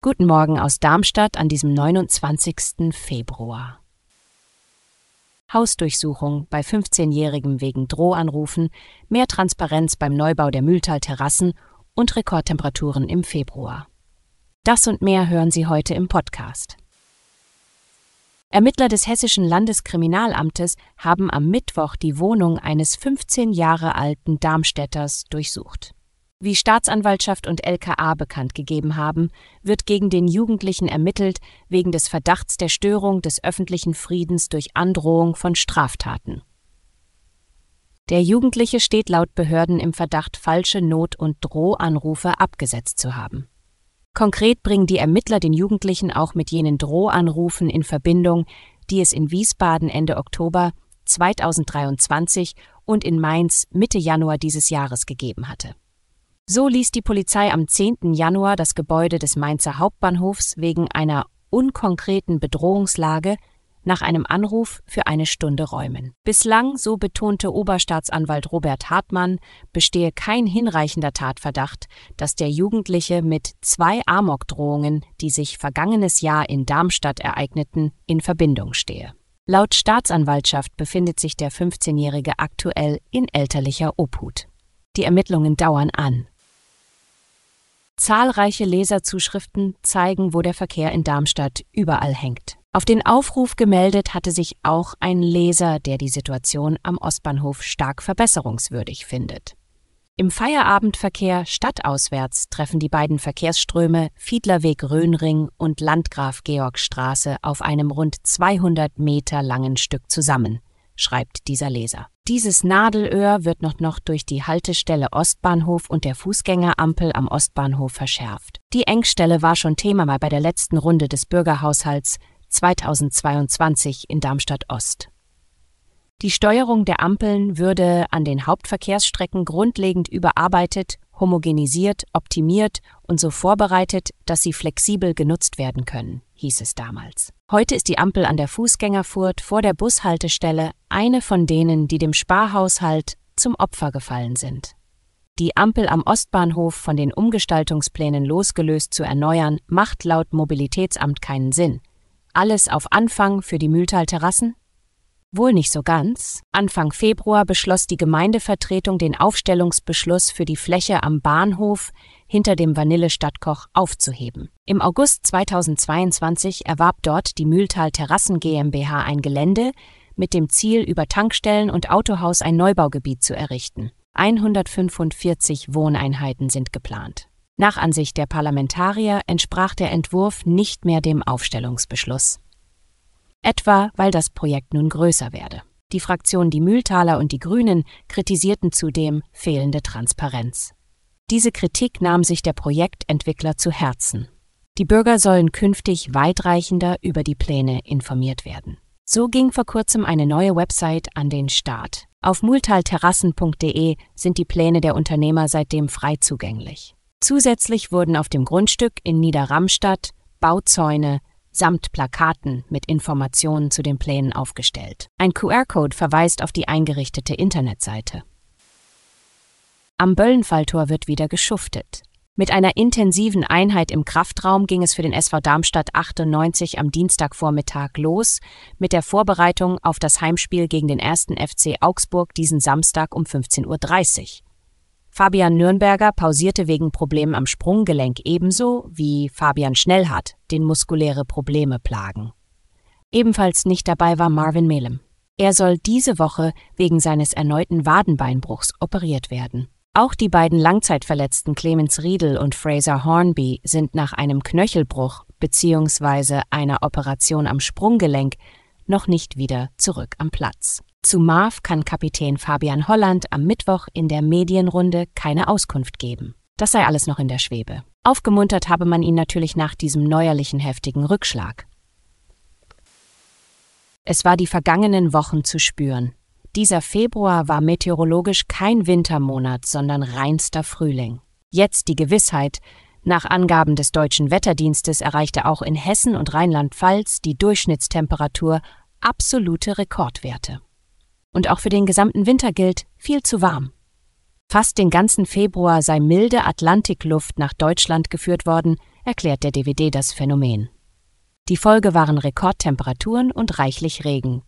Guten Morgen aus Darmstadt an diesem 29. Februar. Hausdurchsuchung bei 15-Jährigen wegen Drohanrufen, mehr Transparenz beim Neubau der Mühltal-Terrassen und Rekordtemperaturen im Februar. Das und mehr hören Sie heute im Podcast. Ermittler des Hessischen Landeskriminalamtes haben am Mittwoch die Wohnung eines 15 Jahre alten Darmstädters durchsucht. Wie Staatsanwaltschaft und LKA bekannt gegeben haben, wird gegen den Jugendlichen ermittelt wegen des Verdachts der Störung des öffentlichen Friedens durch Androhung von Straftaten. Der Jugendliche steht laut Behörden im Verdacht, falsche Not- und Drohanrufe abgesetzt zu haben. Konkret bringen die Ermittler den Jugendlichen auch mit jenen Drohanrufen in Verbindung, die es in Wiesbaden Ende Oktober 2023 und in Mainz Mitte Januar dieses Jahres gegeben hatte. So ließ die Polizei am 10. Januar das Gebäude des Mainzer Hauptbahnhofs wegen einer unkonkreten Bedrohungslage nach einem Anruf für eine Stunde räumen. Bislang, so betonte Oberstaatsanwalt Robert Hartmann, bestehe kein hinreichender Tatverdacht, dass der Jugendliche mit zwei Amokdrohungen, die sich vergangenes Jahr in Darmstadt ereigneten, in Verbindung stehe. Laut Staatsanwaltschaft befindet sich der 15-Jährige aktuell in elterlicher Obhut. Die Ermittlungen dauern an. Zahlreiche Leserzuschriften zeigen, wo der Verkehr in Darmstadt überall hängt. Auf den Aufruf gemeldet hatte sich auch ein Leser, der die Situation am Ostbahnhof stark verbesserungswürdig findet. Im Feierabendverkehr stadtauswärts treffen die beiden Verkehrsströme Fiedlerweg-Röhnring und Landgraf-Georg-Straße auf einem rund 200 Meter langen Stück zusammen, schreibt dieser Leser. Dieses Nadelöhr wird noch, noch durch die Haltestelle Ostbahnhof und der Fußgängerampel am Ostbahnhof verschärft. Die Engstelle war schon Thema mal bei der letzten Runde des Bürgerhaushalts 2022 in Darmstadt Ost. Die Steuerung der Ampeln würde an den Hauptverkehrsstrecken grundlegend überarbeitet, homogenisiert, optimiert und so vorbereitet, dass sie flexibel genutzt werden können, hieß es damals. Heute ist die Ampel an der Fußgängerfurt vor der Bushaltestelle eine von denen, die dem Sparhaushalt zum Opfer gefallen sind. Die Ampel am Ostbahnhof von den Umgestaltungsplänen losgelöst zu erneuern, macht laut Mobilitätsamt keinen Sinn. Alles auf Anfang für die Mühltal-Terrassen? Wohl nicht so ganz. Anfang Februar beschloss die Gemeindevertretung den Aufstellungsbeschluss für die Fläche am Bahnhof hinter dem Vanille-Stadtkoch aufzuheben. Im August 2022 erwarb dort die Mühltal Terrassen GmbH ein Gelände mit dem Ziel, über Tankstellen und Autohaus ein Neubaugebiet zu errichten. 145 Wohneinheiten sind geplant. Nach Ansicht der Parlamentarier entsprach der Entwurf nicht mehr dem Aufstellungsbeschluss. Etwa weil das Projekt nun größer werde. Die Fraktionen Die Mühltaler und die Grünen kritisierten zudem fehlende Transparenz. Diese Kritik nahm sich der Projektentwickler zu Herzen. Die Bürger sollen künftig weitreichender über die Pläne informiert werden. So ging vor kurzem eine neue Website an den Start. Auf multalterrassen.de sind die Pläne der Unternehmer seitdem frei zugänglich. Zusätzlich wurden auf dem Grundstück in Niederramstadt Bauzäune samt Plakaten mit Informationen zu den Plänen aufgestellt. Ein QR-Code verweist auf die eingerichtete Internetseite. Am Böllenfalltor wird wieder geschuftet. Mit einer intensiven Einheit im Kraftraum ging es für den SV Darmstadt 98 am Dienstagvormittag los mit der Vorbereitung auf das Heimspiel gegen den ersten FC Augsburg diesen Samstag um 15.30 Uhr. Fabian Nürnberger pausierte wegen Problemen am Sprunggelenk ebenso wie Fabian Schnellhardt, den muskuläre Probleme plagen. Ebenfalls nicht dabei war Marvin Melem. Er soll diese Woche wegen seines erneuten Wadenbeinbruchs operiert werden. Auch die beiden Langzeitverletzten Clemens Riedel und Fraser Hornby sind nach einem Knöchelbruch bzw. einer Operation am Sprunggelenk noch nicht wieder zurück am Platz. Zu Marv kann Kapitän Fabian Holland am Mittwoch in der Medienrunde keine Auskunft geben. Das sei alles noch in der Schwebe. Aufgemuntert habe man ihn natürlich nach diesem neuerlichen heftigen Rückschlag. Es war die vergangenen Wochen zu spüren. Dieser Februar war meteorologisch kein Wintermonat, sondern reinster Frühling. Jetzt die Gewissheit, nach Angaben des deutschen Wetterdienstes erreichte auch in Hessen und Rheinland-Pfalz die Durchschnittstemperatur absolute Rekordwerte. Und auch für den gesamten Winter gilt viel zu warm. Fast den ganzen Februar sei milde Atlantikluft nach Deutschland geführt worden, erklärt der DVD das Phänomen. Die Folge waren Rekordtemperaturen und reichlich Regen.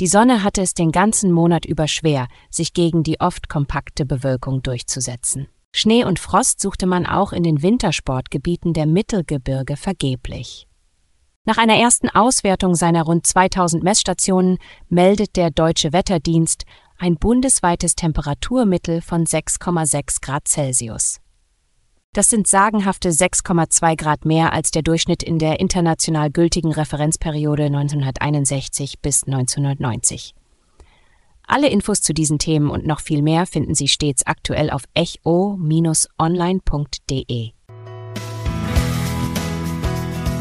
Die Sonne hatte es den ganzen Monat über schwer, sich gegen die oft kompakte Bewölkung durchzusetzen. Schnee und Frost suchte man auch in den Wintersportgebieten der Mittelgebirge vergeblich. Nach einer ersten Auswertung seiner rund 2000 Messstationen meldet der Deutsche Wetterdienst ein bundesweites Temperaturmittel von 6,6 Grad Celsius. Das sind sagenhafte 6,2 Grad mehr als der Durchschnitt in der international gültigen Referenzperiode 1961 bis 1990. Alle Infos zu diesen Themen und noch viel mehr finden Sie stets aktuell auf echo-online.de.